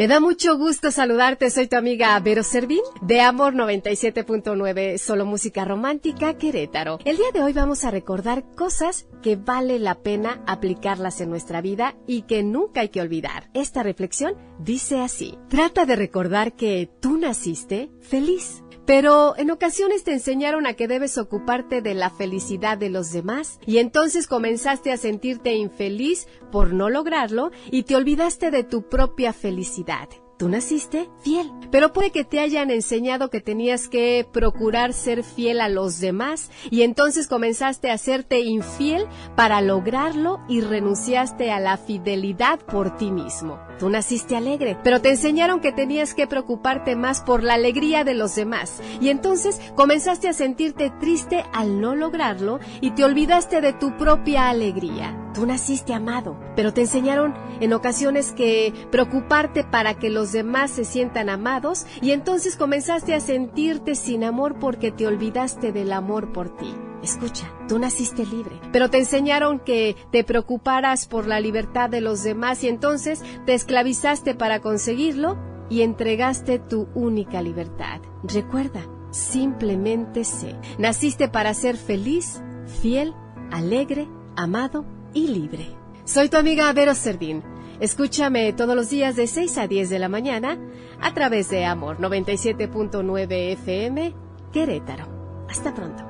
Me da mucho gusto saludarte. Soy tu amiga Vero Servín de Amor 97.9, solo música romántica Querétaro. El día de hoy vamos a recordar cosas que vale la pena aplicarlas en nuestra vida y que nunca hay que olvidar. Esta reflexión dice así: Trata de recordar que tú naciste feliz. Pero en ocasiones te enseñaron a que debes ocuparte de la felicidad de los demás y entonces comenzaste a sentirte infeliz por no lograrlo y te olvidaste de tu propia felicidad. Tú naciste fiel, pero puede que te hayan enseñado que tenías que procurar ser fiel a los demás y entonces comenzaste a hacerte infiel para lograrlo y renunciaste a la fidelidad por ti mismo. Tú naciste alegre, pero te enseñaron que tenías que preocuparte más por la alegría de los demás y entonces comenzaste a sentirte triste al no lograrlo y te olvidaste de tu propia alegría. Tú naciste amado, pero te enseñaron en ocasiones que preocuparte para que los demás se sientan amados y entonces comenzaste a sentirte sin amor porque te olvidaste del amor por ti. Escucha, tú naciste libre, pero te enseñaron que te preocuparas por la libertad de los demás y entonces te esclavizaste para conseguirlo y entregaste tu única libertad. Recuerda, simplemente sé, naciste para ser feliz, fiel, alegre, amado y libre. Soy tu amiga Vero Servín. Escúchame todos los días de 6 a 10 de la mañana a través de Amor 97.9 FM, Querétaro. Hasta pronto.